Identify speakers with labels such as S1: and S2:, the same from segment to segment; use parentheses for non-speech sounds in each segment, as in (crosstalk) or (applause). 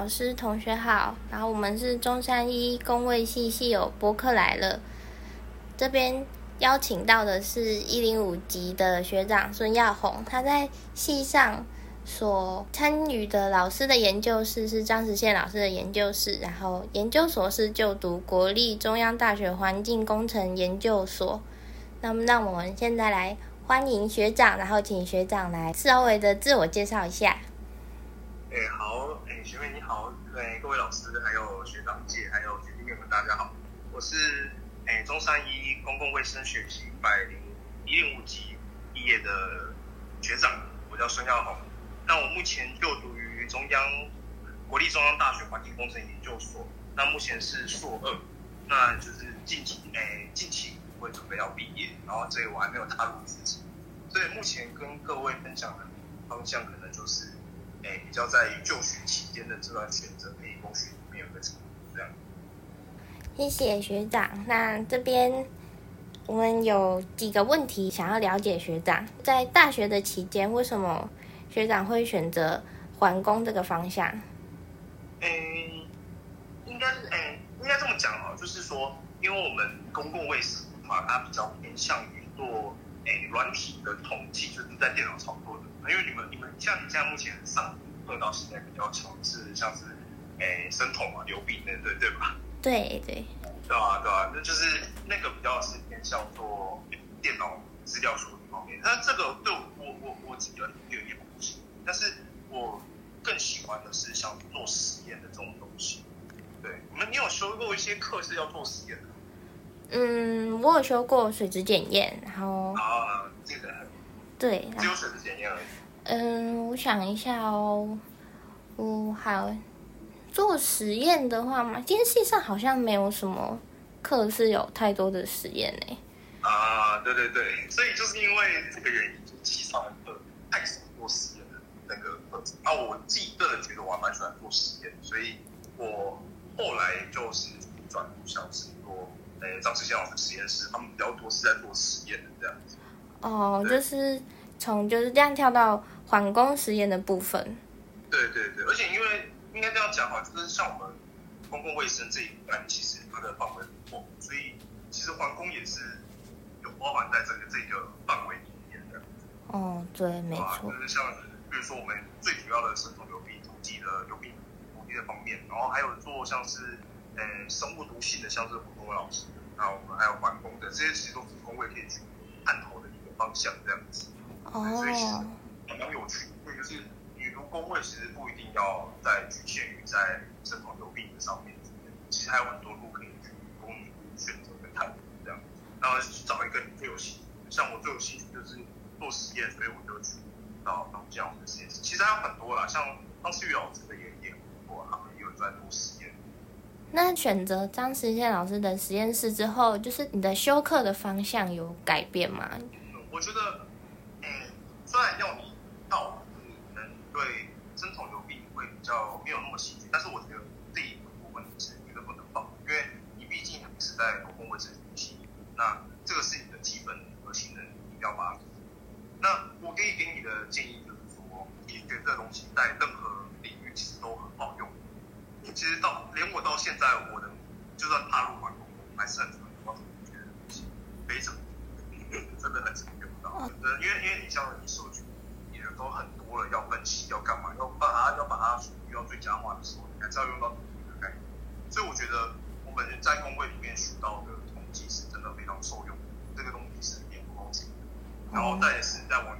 S1: 老师、同学好，然后我们是中山一工位系系友博客来了，这边邀请到的是一零五级的学长孙耀宏，他在系上所参与的老师的研究室是张实宪老师的研究室，然后研究所是就读国立中央大学环境工程研究所。那么，让我们现在来欢迎学长，然后请学长来稍微的自我介绍一下。
S2: 哎，好，好，对各位老师，还有学长姐，还有学弟妹们，大家好，我是哎中山一公共卫生学系百零一零五级毕业的学长，我叫孙耀宏。那我目前就读于中央国立中央大学环境工程研究所，那目前是硕二，那就是近期哎近期会准备要毕业，然后这个我还没有踏入职场，所以目前跟各位分享的方向可能就是。哎，比较在就学期间的这段选择，可以供学里面有个成这样。
S1: 谢谢学长。那这边我们有几个问题想要了解学长，在大学的期间，为什么学长会选择环工这个方向？
S2: 嗯，应该是哎，应该这么讲哦，就是说，因为我们公共卫生嘛，它比较偏向于做哎软体的统计，就是在电脑操作的。因为你们、你们像你现在目前上课到现在比较强是像是，诶，生统啊、流病那，对对吧？
S1: 对对。
S2: 对啊对啊，那就是那个比较是偏向做电脑资料处理方面。那这个对我我我自己有有点不行，但是我更喜欢的是像做实验的这种东西。对，你们你有修过一些课是要做实验的？
S1: 嗯，我有修过水质检验，然后
S2: 啊，这个
S1: 对，
S2: 只有水质检验而已。
S1: 嗯，我想一下哦，我好做实验的话嘛，今天系上好像没有什么课是有太多的实验呢。
S2: 啊，对对对，所以就是因为这个原因，就系上的课太少做实验的那个课程。啊，我自己个人觉得我还蛮喜欢做实验，所以我后来就是转入像是做诶张志贤老师实验室，他们比较多是在做实验的这样子。
S1: 哦，就是从就是这样跳到环工实验的部分。
S2: 对对对，而且因为应该这样讲哈，就是像我们公共卫生这一块，其实它的范围很广，所以其实环工也是有包含在这个这个范围里面的。
S1: 哦，对，没错。
S2: 就是像比如说我们最主要的生统流病统计的流病统计的方面，然后还有做像是呃生物毒性的，像是普通老师，那我们还有环工的这些，其实都是工位可以去探讨的。方向这样子，所以其实还蛮有趣。所以就是你读工位，其实不一定要在局限于在生统流病的上面，其实还有很多路可以去供你选择跟探索这样。然后去找一个你最有兴趣，像我最有兴趣就是做实验，所以我就去到到这样的实验室。其实还有很多啦，像当时雨老师的也也过，他们也有在做实验。
S1: 那选择张实宪老师的实验室之后，就是你的修课的方向有改变吗？
S2: 我觉得，嗯，虽然要你到你能对针筒流病会比较没有那么兴趣，但是我觉得这一部分是绝对不能放，因为你毕竟还是在公共卫生体系，那这个是你的基本核心的，你一定要把它。那我可以给你的建议就是说，你觉得东西在任何领域其实都很好用。你其实到连我到现在，我的就算踏入完工，还是很喜欢觉得非常真的很呃，因为因为你像你数据，你的都很多了，要分析要干嘛，要把它要把它数据要最佳化的时候，你还是要用到统计的概念。所以我觉得我们在工会里面学到的统计是真的非常受用，这个东西是面不光彩。然后再也是在往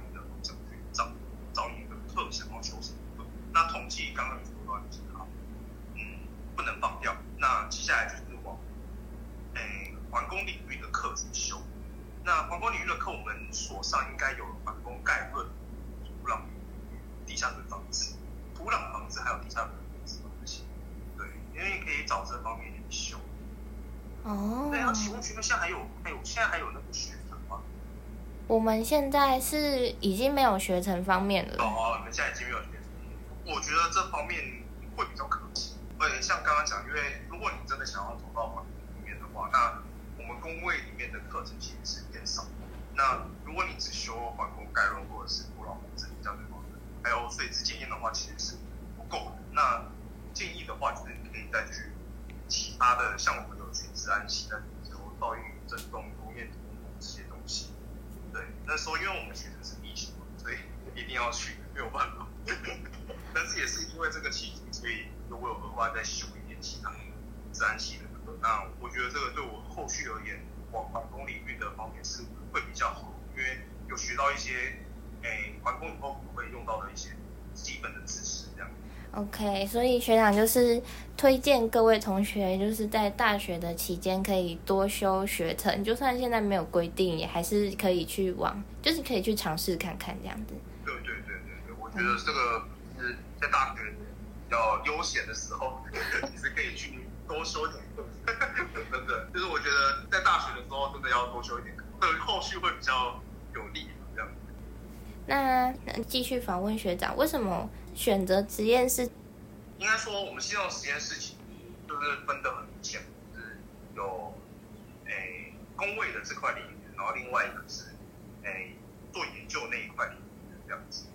S2: 还有还有现在还有那个学程吗？
S1: 我们现在是已经没有学程方面了。
S2: 哦，你们现在已经没有学程，我觉得这方面会比较可惜。而像刚刚讲，因为如果你真的想要走到环工里面的话，那我们工位里面的课程其实是变少。那如果你只修环工概论或者是古老工程这样的话，还有税质经验的话，其实是不够的。那建议的话，就是你可以再去其他的，像我们有去治安系的，有到一震动、工面这些东西。对，那时候因为我们学的是地嘛，所以一定要去，没有办法。但是也是因为这个契机，所以如果有额外再修一点其他自然系的课，那我觉得这个对我后续而言，往环工领域的方面是会比较好，因为有学到一些，诶、完，环工以后会用到的一些基本的知识这样。
S1: OK，所以学长就是推荐各位同学，就是在大学的期间可以多修学程，就算现在没有规定，也还是可以去往，就是可以去尝试看看这样子。
S2: 对对对对对，我觉得这个是在大学比较悠闲的时候，(laughs) 你是可以去多修点课，(laughs) 真的，就是我觉得在大学的时候真的要多修一点课，对后续会比较有利。
S1: 那那继续访问学长，为什么选择实验室？
S2: 应该说，我们希望实验室其实就是分得很明显，就是有诶工位的这块领域，然后另外一个是诶做研究那一块领域这样子。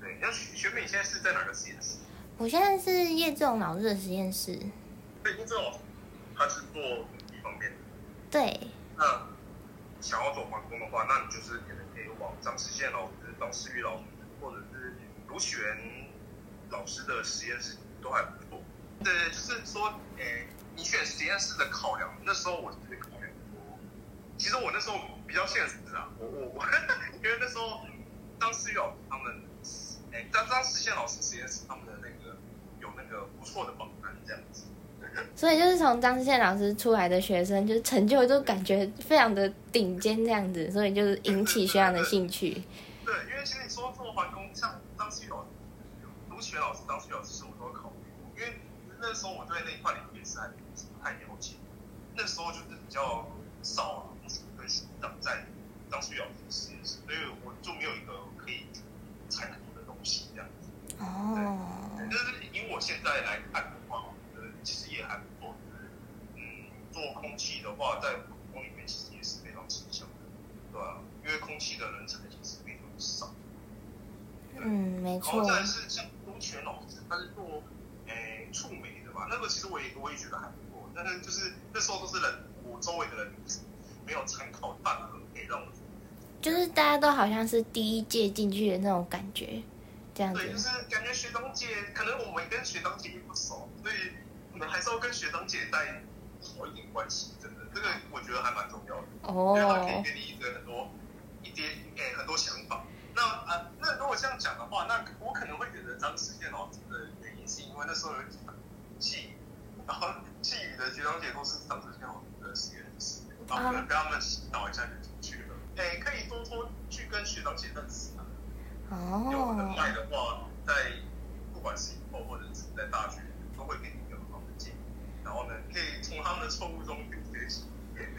S2: 对，那学学妹你现在是在哪个实验室？
S1: 我现在是叶志荣老师的实验室。
S2: 对，因为这种他是做一方面的，
S1: 对，
S2: 那想要走环工的话，那你就是可能可以往张世宪老师、张世玉老师，或者是卢璇老师的实验室都还不错。对，就是说，诶，你选实验室的考量，那时候我是考量，其实我那时候比较现实啊，我我我，(laughs) 因为那时候张思玉老师他们，诶，张张世宪老师实验室他们的那个有那个不错的榜单这样子。(laughs)
S1: 所以就是从张志宪老师出来的学生，就是成就都感觉非常的顶尖这样子，所以就是引起学长的兴趣。
S2: 对，因为其实你说做环工，像张旭老师、卢雪老师、张旭老师，其实我都有考虑过，因为那时候我对那一块领域是还不太了解，那时候就是比较少跟学长在张旭老师的实验室，所以我就没有一个可以参考的东西这样子。
S1: 哦，
S2: 但是以我现在来看的话，我觉得其实也还不错。就是嗯，做空气的话，在工里面其实也是非常吃香的，对吧、因为空气的人才其实非常少。
S1: 嗯，没
S2: 然后
S1: 错。
S2: 再来是像陆泉老师，他是做诶触媒的嘛，那个其实我也我也觉得还不错，但是就是那时候都是人，我周围的人没有参考半合可以让我。
S1: 就是大家都好像是第一届进去的那种感觉，这样子
S2: 对，就。是感觉学长姐，可能我们跟学长姐也不熟，所以我们还是要跟学长姐再好一点关系，真的，这个我觉得还蛮重要的，因为他可以
S1: 哦，
S2: 给你一个很多一点诶很多想法。那啊，那如果这样讲的话，那我可能会觉得张世健老师的原因是因为那时候有几场气语，然后气语的学长姐都是张世健老师的实验室，然后可能跟他们洗脑一下就进去了。诶，可以多多去跟学长姐认识啊。有人
S1: 哦，
S2: 脉的话，在不管是以后或者是在大学，都会给你一个很好的建议。然后呢，可以从他们的错误中去学习。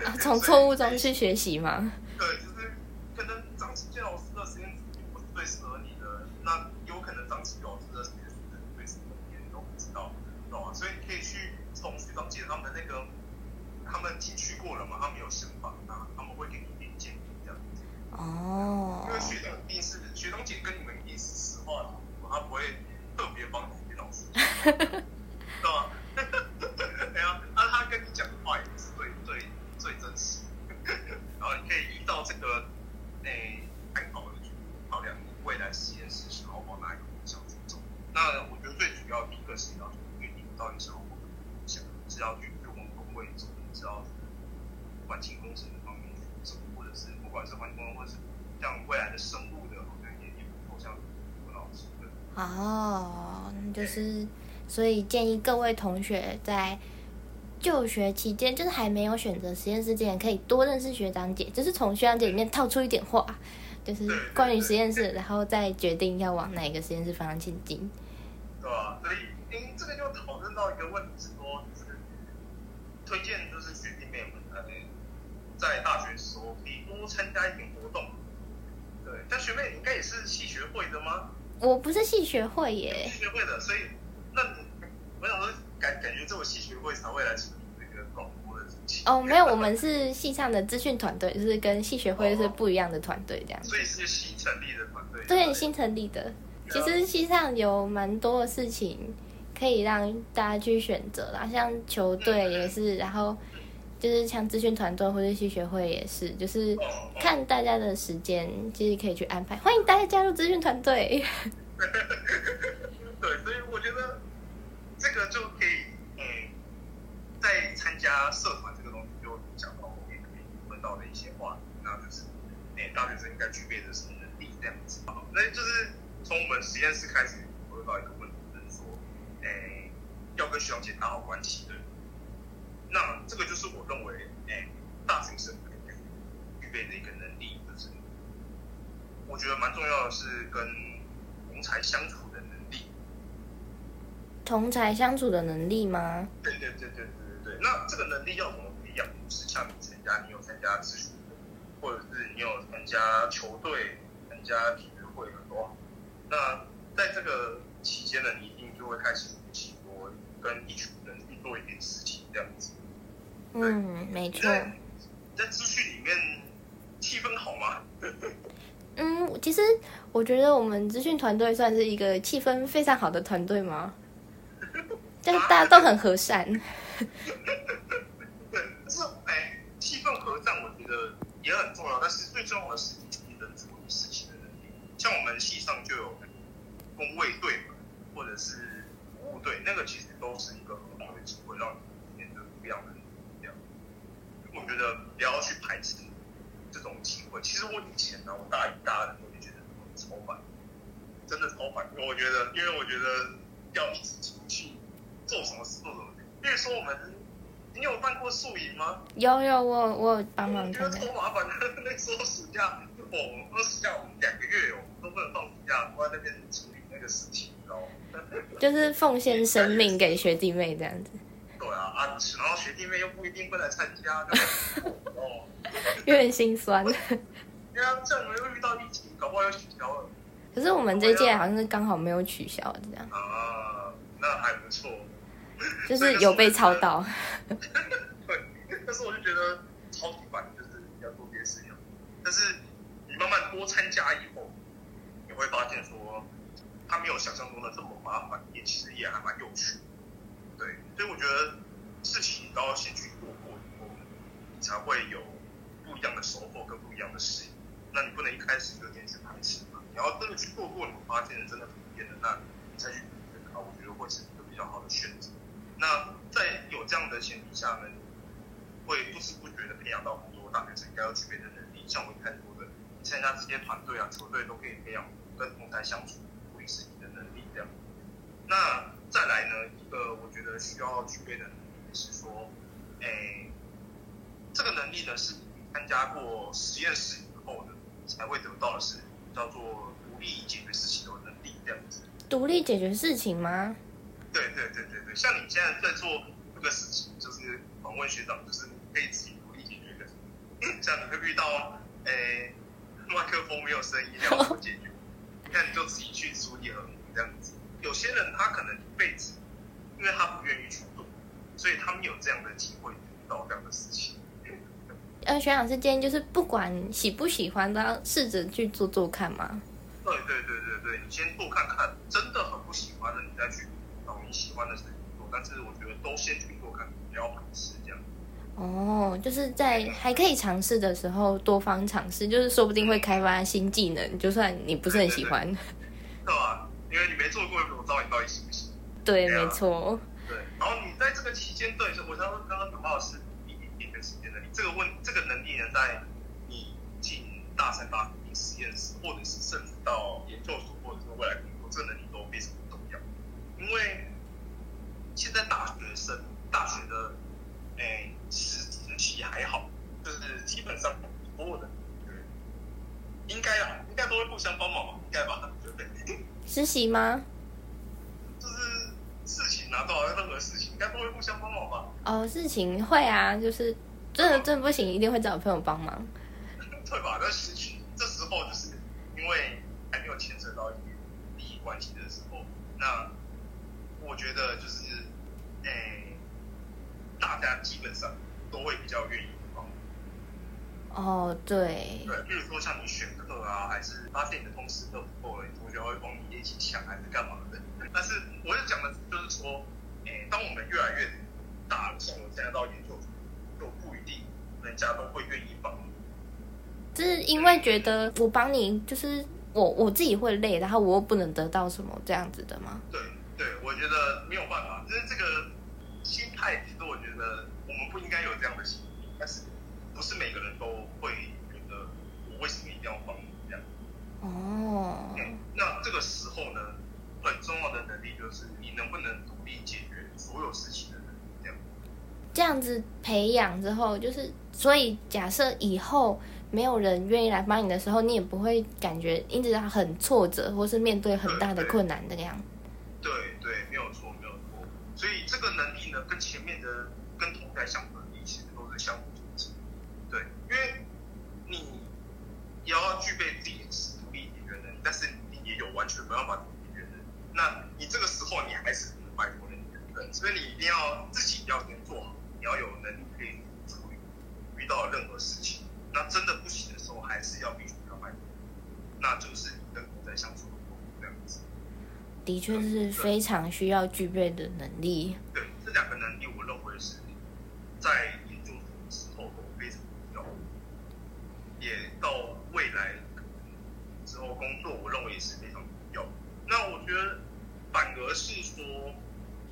S1: 啊从错误中去学习嘛。
S2: 对，就是可能张启健老师的实验室并不是最适合你的，那有可能张启老师的实验室是最适合你的，你都不知道，知道吗？所以你可以去从学长姐他们的那个，他们进去过了嘛，他们有想法，那他们会给你一点建议这样子。
S1: 哦
S2: 因为学长一定是学长姐跟你们一定是实话的，他不会特别帮你给老师讲，知道吗？对啊，那他跟你讲的话也是最最最真实，然后你可以依照这个诶参考的去考量你未来实验室想要往哪一个方向去走。那我觉得最主要第一个是要去决定到底想要往哪个方向，是要去去往工位走，是要环境工程的方面去走，或者是不管是环境工程，或者是像未来的生物的，好像也也不错，像吴老师的。
S1: 哦，那就是，所以建议各位同学在就学期间，就是还没有选择实验室之前，可以多认识学长姐，就是从学长姐里面套出一点话，就是关于实验室，然后再决定要往哪一个实验室方向前进。
S2: 对啊？所以，诶，这个就讨论到一个问题是说，就是推荐就是学弟妹们，呃，在大学时候可以多参加一点活动。对，但学妹你应该也是系学会的吗？
S1: 我不是系学会耶
S2: 系，学会的，所以感感觉这种戏学会才会来处理这个广播的。
S1: 哦，没有，我们是系上的资讯团队，就是跟系学会是不一样的团队这样。
S2: 所以是新成立的团队。
S1: 对，新成立的。其实系上有蛮多的事情可以让大家去选择啦，像球队也是，然后就是像资讯团队或者系学会也是，就是看大家的时间，其实可以去安排。欢迎大家加入资讯团队。(laughs)
S2: 对，所以我觉得这个就可以，嗯，在参加社团这个东西，就讲到后面可以问到的一些话，那就是，哎，大学生应该具备的什么能力这样子。那就是从我们实验室开始，我会到一个问题，就是说，诶，要跟学长姐打好关系的。那这个就是我认为，哎，大学生具备的一个能力，就是我觉得蛮重要的是跟同才相处的能力。
S1: 同才相处的能力吗？
S2: 对对对对对对对。那这个能力要怎么培养？不是像你参加，你有参加咨询，或者是你有参加球队、参加体育会很多。那在这个期间呢，你一定就会开始学习说跟一群人去做一点事情，这样子。
S1: 嗯，没错。
S2: 在资讯里面，气氛好吗？(laughs)
S1: 嗯，其实我觉得我们资讯团队算是一个气氛非常好的团队吗？(laughs) 就是大家都很和善。(laughs)
S2: 对，是哎，气氛和善，我觉得也很重要。但是最重要的是你能处理事情的能力。像我们系上就有工卫队嘛，或者是服务队，那个其实都是一个很好的机会，让你变得不一样的。我觉得不要去排斥这种机会。其实我以前呢，我大一、大二的时候就觉得超烦，真的超烦。我觉得，因为我觉得要一直出去做什么事做什么。比如说，我们你有办过宿营吗？
S1: 有有，我我帮忙。
S2: 我觉得超麻烦的。那时候暑假，哦，那暑假我们两个月哦，都不能放暑假，都在那边处理那个事情，你知道吗？(laughs)
S1: 就是奉献生命给学弟妹这样子。
S2: 对啊，啊，然后学弟妹又不一定会来参加，哦，
S1: 有点心酸。(laughs)
S2: 对啊这样又遇到疫情，搞不好要取消了。
S1: 可是我们这届好像是刚好没有取消这样。
S2: 啊，那还不错。
S1: 就是有被抄到。(laughs)
S2: 对，但是我就觉得超级烦，就是要做这些事情。但是你慢慢多参加以后，你会发现说，它没有想象中的这么麻烦，也其实也还蛮有趣。对，所以我觉得事情都要先去做过以后，你才会有不一样的收获跟不一样的适应。那你不能一开始就先去排斥嘛，你要真的去做过，你发现真的很变的，那你再去考，我觉得会是一个比较好的选择。那在有这样的前提下呢，会不知不觉的培养到很多大学生应该要具备的能力，像我一开始说的，参加这些团队啊、球队都可以培养跟同台相处、处理事情的能力这样。那再来呢，一个我觉得需要具备的能力是说，诶，这个能力呢是参加过实验室以后呢才会得到的是叫做独立解决事情的能力这样子。
S1: 独立解决事情吗？
S2: 对对对对对，像你现在在做这个事情，就是访问学长，就是可以自己独立解决的。像你会遇到诶麦克风没有声音要怎么解决？那你就自己去处理和这样子。有些人他可能一辈子，因为他不愿意去做，所以他们有这样的机会遇到这样的事情。
S1: 呃，学长是建议就是不管喜不喜欢，都要试着去做做看嘛。
S2: 对对对对对，你先做看看，真的很不喜欢的，你再去找你喜欢的事情做。但是我觉得都先去做看，不要排斥这样。
S1: 哦，就是在还可以尝试的时候多方尝试，就是说不定会开发新技能，就算你不是很喜欢。
S2: 对吧？因为你没做过，我知道你到底行不行。
S1: 对，没错。
S2: 对，然后你在这个期间，对，我刚刚刚刚讲到的是一定的时间能力。这个问这个能力呢，在你进大三、大四实验室，或者是甚至到研究所，或者是未来工作，这个能力都非常重要。因为现在大学生大学的诶实实习还好，就是基本上所有的应该啊，应该都会互相帮忙吧，应该吧，对不对？
S1: 实习吗？
S2: 就是事情拿到任何事情，应该都会互相帮忙吧？
S1: 哦，事情会啊，就是真的真的不行，一定会找朋友帮忙。
S2: 对吧？那实习这时候就是因为还没有牵扯到一些利益关系的时候，那我觉得就是，诶，大家基本上都会比较愿意帮。
S1: 哦，对。
S2: 对，比如说像你选课啊，还是发现你的同事都不够了，同学会帮你一起抢，还是干嘛的？但是我要讲的就是说，诶，当我们越来越大，像我现在到研究所，就不人家都会愿意帮你。
S1: 就是因为觉得我帮你，就是我我自己会累，然后我又不能得到什么这样子的吗？
S2: 对对，我觉得没有办法，就是这个心态，其实我觉得我们不应该有这样的心理，但是不是每个人都会要帮你这样？
S1: 哦，
S2: 嗯，那这个时候呢，很重要的能力就是你能不能独立解决所有事情的能力，这样。
S1: 这样子培养之后，就是所以假设以后没有人愿意来帮你的时候，你也不会感觉一直很挫折，或是面对很大的困难这个样子。
S2: 对对，没有错，没有错。所以这个能力呢，跟前面的跟同台相的能力其实都是相互组成。对，因为你也要具备自己独立解决能力，但是你也有完全没办法独立解决能力。那你这个时候你还是不能拜托人家，对，所以你一定要自己要先做好，你要有能力可以处理遇到任何事情。那真的不行的时候，还是要必须要拜托，那就是你跟同台相处的过程这样子。
S1: 的确是非常需要具备的能力。
S2: 对，这两个能力，我认为是在研究所的时候都非常重要，也到未来之后工作，我认为也是非常重要。那我觉得反而是说，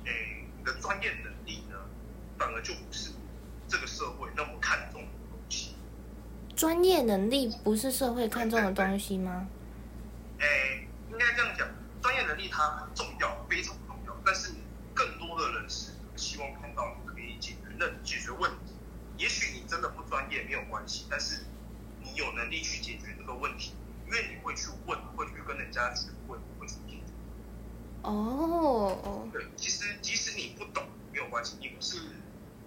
S2: 诶，你的专业能力呢，反而就不是这个社会那么看重的东西。
S1: 专业能力不是社会看重的东西吗？
S2: 诶，应该这样讲，专业能力它很重要，非常重要，但是更多的人是希望看到你可以解决问解决问题。也许你真的不专业没有关系，但是你有能力去解决这个问题，因为你会去问，会去跟人家去问，会去解决。
S1: 哦，
S2: 对，其实即使你不懂没有关系，你不是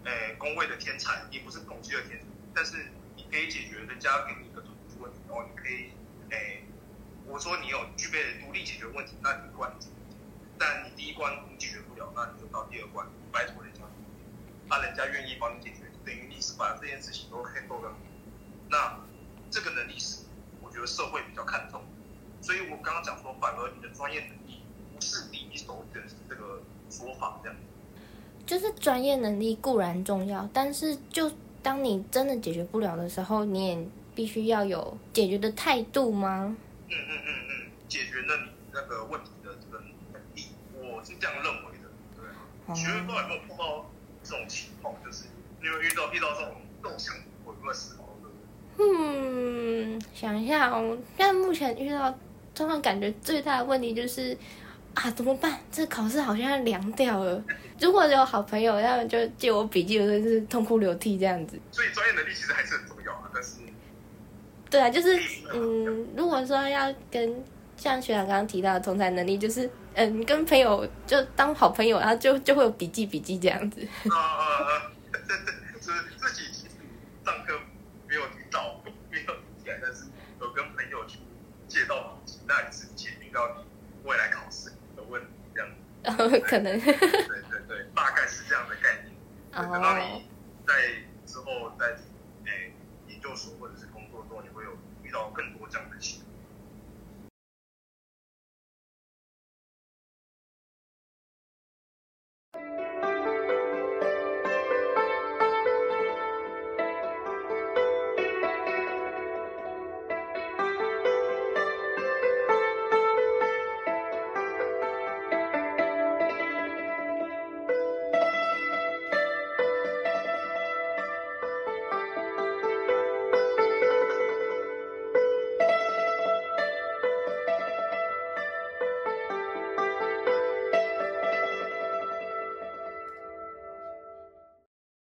S2: 诶工位的天才，你不是统计的天才，但是你可以解决人家给你一个统计问题，然后你可以诶，我说你有具备独立解决问题，那你一关你解决，但你第一关你解决不了，那你就到第二关，你拜托人家，那人家愿意帮你解决，等于你是把这件事情都 handle 了。那这个能力是我觉得社会比较看重，所以我刚刚讲说，反而你的专业能力不是第一首选这个说法这样。
S1: 就是专业能力固然重要，但是就当你真的解决不了的时候，你也必须要有解决的态度吗？
S2: 嗯嗯嗯嗯，解决了你那个问题的这个能力，我是这样认为的。对，
S1: 哦
S2: 学员都有没有碰到这种情况？就是你有遇到遇到这种这种想法，有没有思？
S1: 嗯，想一下哦，现在目前遇到，状况感觉最大的问题就是啊，怎么办？这考试好像要凉掉了。如果有好朋友，他们就借我笔记，我就是痛哭流涕这样子。
S2: 所以专业能力其实还是很重要啊，但是
S1: 对啊，就是嗯，如果说要跟像学长刚刚提到的同才能力，就是嗯，跟朋友就当好朋友，然后就就会有笔记笔记这样子。
S2: 啊啊啊，是 (laughs) 自己其实上课呃，(laughs) 可能。对对对，大概是这样的概念。等到你，在
S1: 之后在诶，
S2: 研究所或者是工作中，你会
S1: 有
S2: 遇到更。